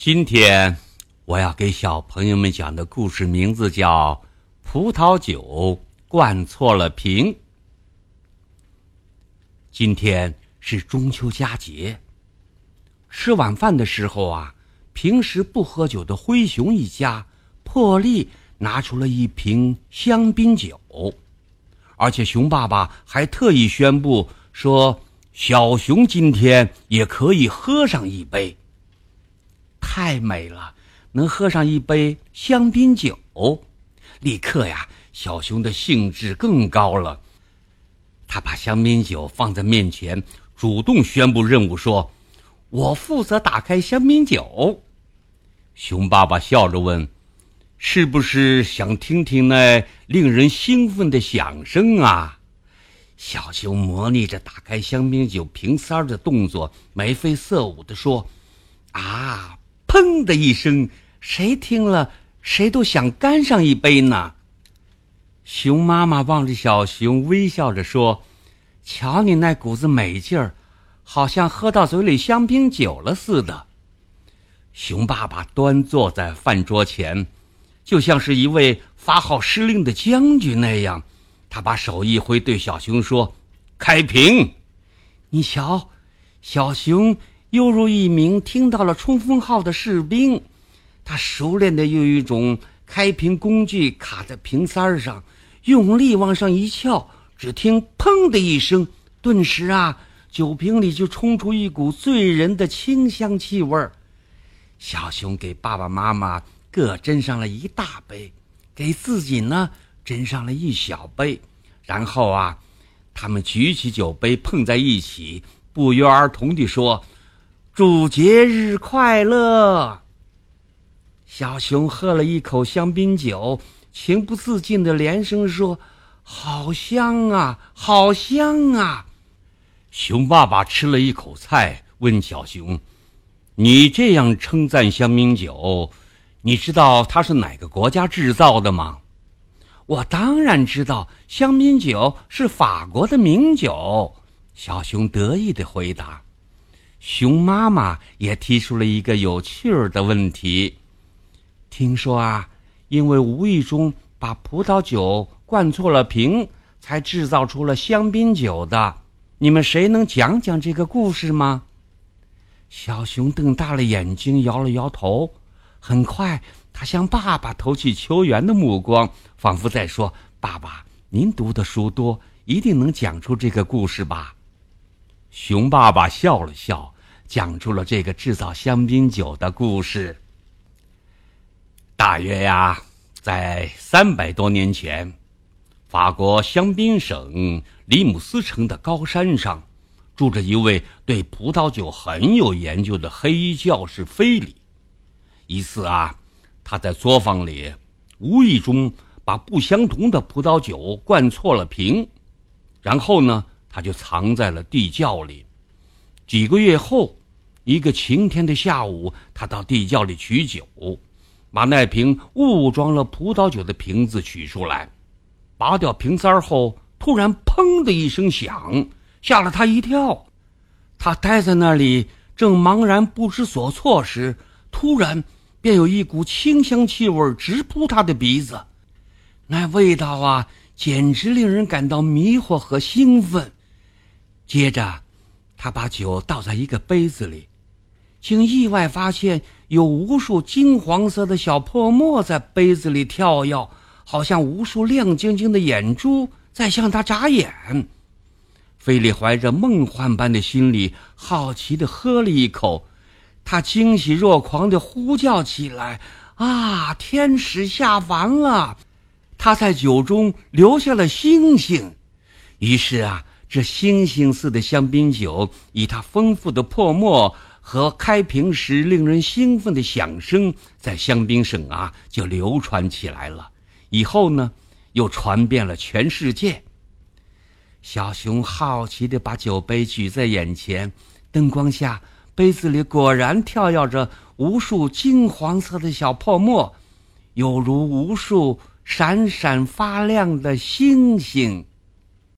今天我要给小朋友们讲的故事名字叫《葡萄酒灌错了瓶》。今天是中秋佳节，吃晚饭的时候啊，平时不喝酒的灰熊一家破例拿出了一瓶香槟酒，而且熊爸爸还特意宣布说，小熊今天也可以喝上一杯。太美了，能喝上一杯香槟酒，立刻呀，小熊的兴致更高了。他把香槟酒放在面前，主动宣布任务，说：“我负责打开香槟酒。”熊爸爸笑着问：“是不是想听听那令人兴奋的响声啊？”小熊模拟着打开香槟酒瓶塞的动作，眉飞色舞地说：“啊！”砰的一声，谁听了谁都想干上一杯呢。熊妈妈望着小熊，微笑着说：“瞧你那股子美劲儿，好像喝到嘴里香槟酒了似的。”熊爸爸端坐在饭桌前，就像是一位发号施令的将军那样，他把手一挥，对小熊说：“开瓶！”你瞧，小熊。犹如一名听到了冲锋号的士兵，他熟练地用一种开瓶工具卡在瓶塞上，用力往上一翘，只听“砰”的一声，顿时啊，酒瓶里就冲出一股醉人的清香气味儿。小熊给爸爸妈妈各斟上了一大杯，给自己呢斟上了一小杯，然后啊，他们举起酒杯碰在一起，不约而同地说。祝节日快乐！小熊喝了一口香槟酒，情不自禁的连声说：“好香啊，好香啊！”熊爸爸吃了一口菜，问小熊：“你这样称赞香槟酒，你知道它是哪个国家制造的吗？”“我当然知道，香槟酒是法国的名酒。”小熊得意的回答。熊妈妈也提出了一个有趣儿的问题：听说啊，因为无意中把葡萄酒灌错了瓶，才制造出了香槟酒的。你们谁能讲讲这个故事吗？小熊瞪大了眼睛，摇了摇头。很快，他向爸爸投去求援的目光，仿佛在说：“爸爸，您读的书多，一定能讲出这个故事吧。”熊爸爸笑了笑，讲出了这个制造香槟酒的故事。大约呀，在三百多年前，法国香槟省里姆斯城的高山上，住着一位对葡萄酒很有研究的黑衣教士菲里。一次啊，他在作坊里无意中把不相同的葡萄酒灌错了瓶，然后呢？他就藏在了地窖里。几个月后，一个晴天的下午，他到地窖里取酒，把那瓶误装了葡萄酒的瓶子取出来，拔掉瓶塞后，突然“砰”的一声响，吓了他一跳。他呆在那里，正茫然不知所措时，突然便有一股清香气味直扑他的鼻子，那味道啊，简直令人感到迷惑和兴奋。接着，他把酒倒在一个杯子里，竟意外发现有无数金黄色的小泡沫在杯子里跳跃，好像无数亮晶晶的眼珠在向他眨眼。菲利怀着梦幻般的心理，好奇地喝了一口，他惊喜若狂地呼叫起来：“啊，天使下凡了！他在酒中留下了星星。”于是啊。这星星似的香槟酒，以它丰富的泡沫和开瓶时令人兴奋的响声，在香槟省啊就流传起来了。以后呢，又传遍了全世界。小熊好奇地把酒杯举在眼前，灯光下，杯子里果然跳跃着无数金黄色的小泡沫，有如无数闪闪发亮的星星。